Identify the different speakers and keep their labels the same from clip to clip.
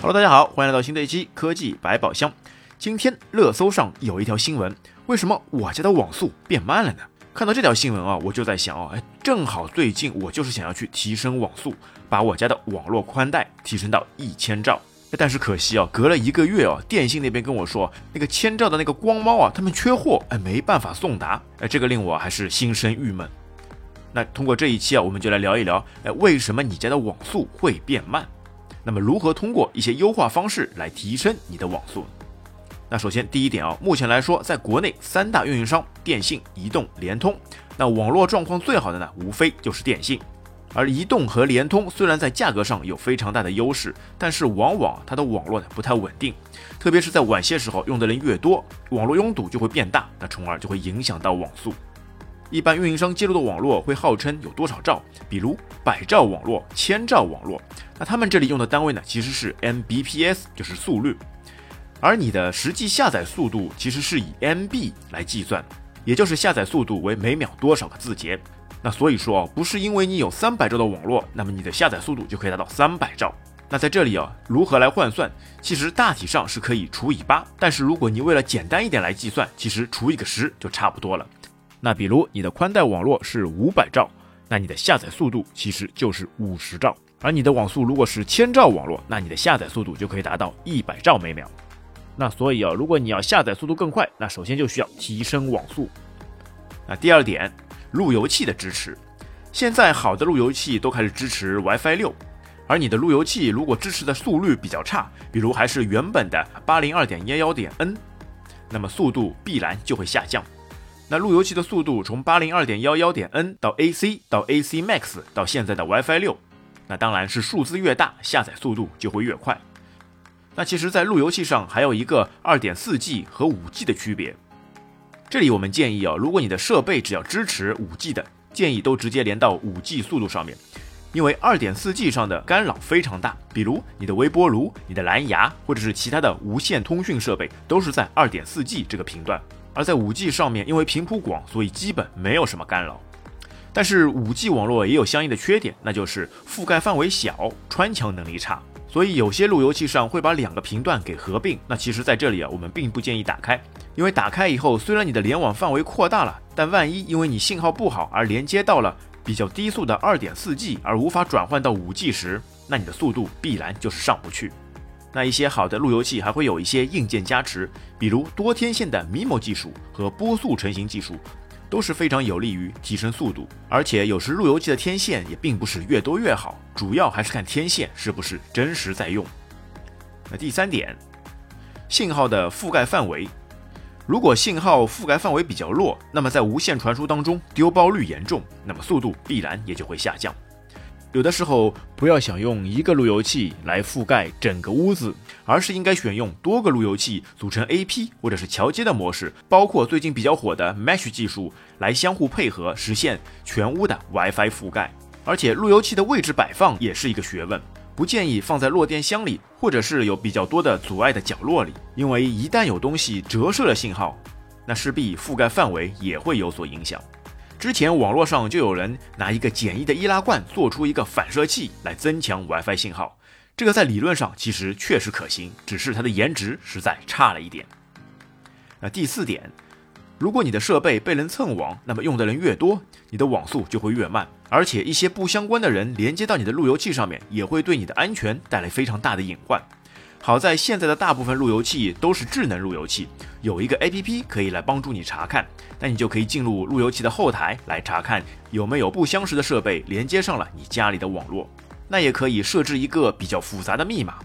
Speaker 1: Hello，大家好，欢迎来到新的一期科技百宝箱。今天热搜上有一条新闻，为什么我家的网速变慢了呢？看到这条新闻啊，我就在想啊，哎，正好最近我就是想要去提升网速，把我家的网络宽带提升到一千兆。但是可惜啊，隔了一个月啊，电信那边跟我说，那个千兆的那个光猫啊，他们缺货，哎，没办法送达，哎，这个令我还是心生郁闷。那通过这一期啊，我们就来聊一聊，哎，为什么你家的网速会变慢？那么如何通过一些优化方式来提升你的网速？那首先第一点啊，目前来说，在国内三大运营商电信、移动、联通，那网络状况最好的呢，无非就是电信。而移动和联通虽然在价格上有非常大的优势，但是往往它的网络呢不太稳定，特别是在晚些时候用的人越多，网络拥堵就会变大，那从而就会影响到网速。一般运营商接入的网络会号称有多少兆，比如百兆网络、千兆网络。那他们这里用的单位呢，其实是 Mbps，就是速率。而你的实际下载速度其实是以 MB 来计算，也就是下载速度为每秒多少个字节。那所以说啊，不是因为你有三百兆的网络，那么你的下载速度就可以达到三百兆。那在这里啊，如何来换算？其实大体上是可以除以八，但是如果你为了简单一点来计算，其实除一个十就差不多了。那比如你的宽带网络是五百兆，那你的下载速度其实就是五十兆。而你的网速如果是千兆网络，那你的下载速度就可以达到一百兆每秒。那所以啊，如果你要下载速度更快，那首先就需要提升网速。那第二点，路由器的支持。现在好的路由器都开始支持 WiFi 六，而你的路由器如果支持的速率比较差，比如还是原本的八零二点幺幺点 N，那么速度必然就会下降。那路由器的速度从八零二点幺幺点 N 到 AC 到 AC Max 到现在的 WiFi 六，那当然是数字越大，下载速度就会越快。那其实，在路由器上还有一个二点四 G 和五 G 的区别。这里我们建议啊，如果你的设备只要支持五 G 的，建议都直接连到五 G 速度上面，因为二点四 G 上的干扰非常大，比如你的微波炉、你的蓝牙或者是其他的无线通讯设备，都是在二点四 G 这个频段。而在五 G 上面，因为频谱广，所以基本没有什么干扰。但是五 G 网络也有相应的缺点，那就是覆盖范围小，穿墙能力差。所以有些路由器上会把两个频段给合并。那其实在这里啊，我们并不建议打开，因为打开以后，虽然你的联网范围扩大了，但万一因为你信号不好而连接到了比较低速的二点四 G 而无法转换到五 G 时，那你的速度必然就是上不去。那一些好的路由器还会有一些硬件加持，比如多天线的 MIMO 技术和波速成型技术，都是非常有利于提升速度。而且有时路由器的天线也并不是越多越好，主要还是看天线是不是真实在用。那第三点，信号的覆盖范围，如果信号覆盖范围比较弱，那么在无线传输当中丢包率严重，那么速度必然也就会下降。有的时候不要想用一个路由器来覆盖整个屋子，而是应该选用多个路由器组成 AP 或者是桥接的模式，包括最近比较火的 Mesh 技术来相互配合，实现全屋的 WiFi 覆盖。而且路由器的位置摆放也是一个学问，不建议放在弱电箱里，或者是有比较多的阻碍的角落里，因为一旦有东西折射了信号，那势必覆盖范围也会有所影响。之前网络上就有人拿一个简易的易拉罐做出一个反射器来增强 WiFi 信号，这个在理论上其实确实可行，只是它的颜值实在差了一点。那第四点，如果你的设备被人蹭网，那么用的人越多，你的网速就会越慢，而且一些不相关的人连接到你的路由器上面，也会对你的安全带来非常大的隐患。好在现在的大部分路由器都是智能路由器，有一个 APP 可以来帮助你查看，那你就可以进入路由器的后台来查看有没有不相识的设备连接上了你家里的网络。那也可以设置一个比较复杂的密码，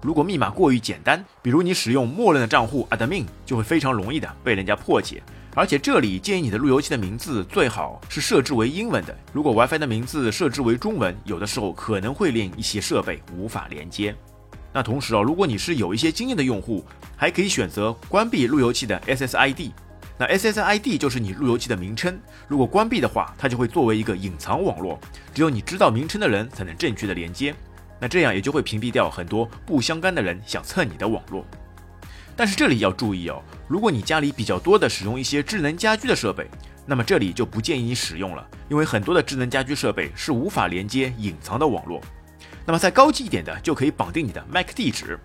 Speaker 1: 如果密码过于简单，比如你使用默认的账户 admin，就会非常容易的被人家破解。而且这里建议你的路由器的名字最好是设置为英文的，如果 WiFi 的名字设置为中文，有的时候可能会令一些设备无法连接。那同时啊，如果你是有一些经验的用户，还可以选择关闭路由器的 SSID。那 SSID 就是你路由器的名称，如果关闭的话，它就会作为一个隐藏网络，只有你知道名称的人才能正确的连接。那这样也就会屏蔽掉很多不相干的人想蹭你的网络。但是这里要注意哦，如果你家里比较多的使用一些智能家居的设备，那么这里就不建议你使用了，因为很多的智能家居设备是无法连接隐藏的网络。那么再高级一点的，就可以绑定你的 MAC 地址。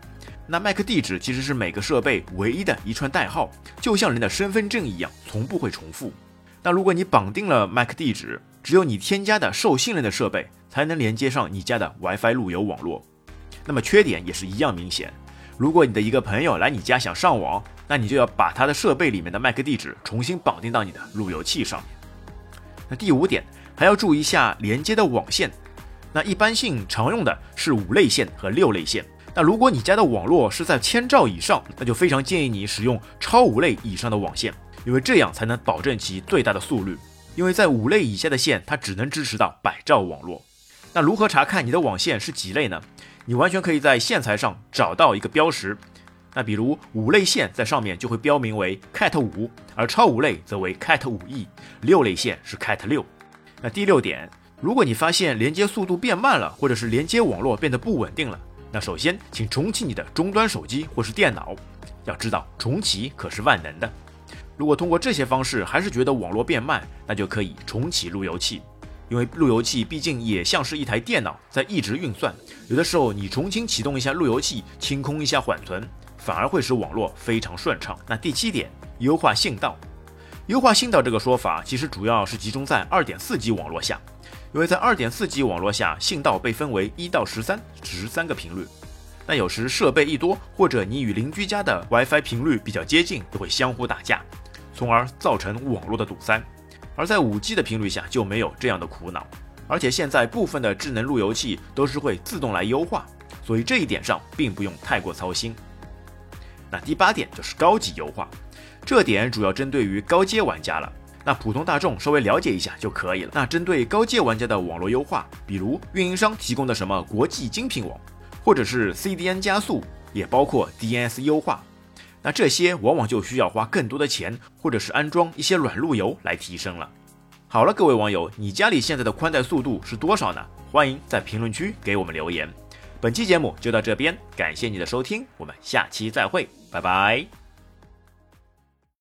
Speaker 1: 那 MAC 地址其实是每个设备唯一的一串代号，就像人的身份证一样，从不会重复。那如果你绑定了 MAC 地址，只有你添加的受信任的设备才能连接上你家的 WiFi 路由网络。那么缺点也是一样明显。如果你的一个朋友来你家想上网，那你就要把他的设备里面的 MAC 地址重新绑定到你的路由器上面。那第五点还要注意一下连接的网线。那一般性常用的是五类线和六类线。那如果你家的网络是在千兆以上，那就非常建议你使用超五类以上的网线，因为这样才能保证其最大的速率。因为在五类以下的线，它只能支持到百兆网络。那如何查看你的网线是几类呢？你完全可以在线材上找到一个标识。那比如五类线在上面就会标明为 Cat 五，而超五类则为 Cat 五 E，六类线是 Cat 六。那第六点，如果你发现连接速度变慢了，或者是连接网络变得不稳定了。那首先，请重启你的终端手机或是电脑。要知道，重启可是万能的。如果通过这些方式还是觉得网络变慢，那就可以重启路由器，因为路由器毕竟也像是一台电脑在一直运算。有的时候你重新启动一下路由器，清空一下缓存，反而会使网络非常顺畅。那第七点，优化信道。优化信道这个说法其实主要是集中在二点四 G 网络下。因为在二点四 G 网络下，信道被分为一到十三十三个频率，那有时设备一多，或者你与邻居家的 WiFi 频率比较接近，就会相互打架，从而造成网络的堵塞。而在五 G 的频率下就没有这样的苦恼，而且现在部分的智能路由器都是会自动来优化，所以这一点上并不用太过操心。那第八点就是高级优化，这点主要针对于高阶玩家了。那普通大众稍微了解一下就可以了。那针对高阶玩家的网络优化，比如运营商提供的什么国际精品网，或者是 CDN 加速，也包括 DNS 优化，那这些往往就需要花更多的钱，或者是安装一些软路由来提升了。好了，各位网友，你家里现在的宽带速度是多少呢？欢迎在评论区给我们留言。本期节目就到这边，感谢你的收听，我们下期再会，拜拜。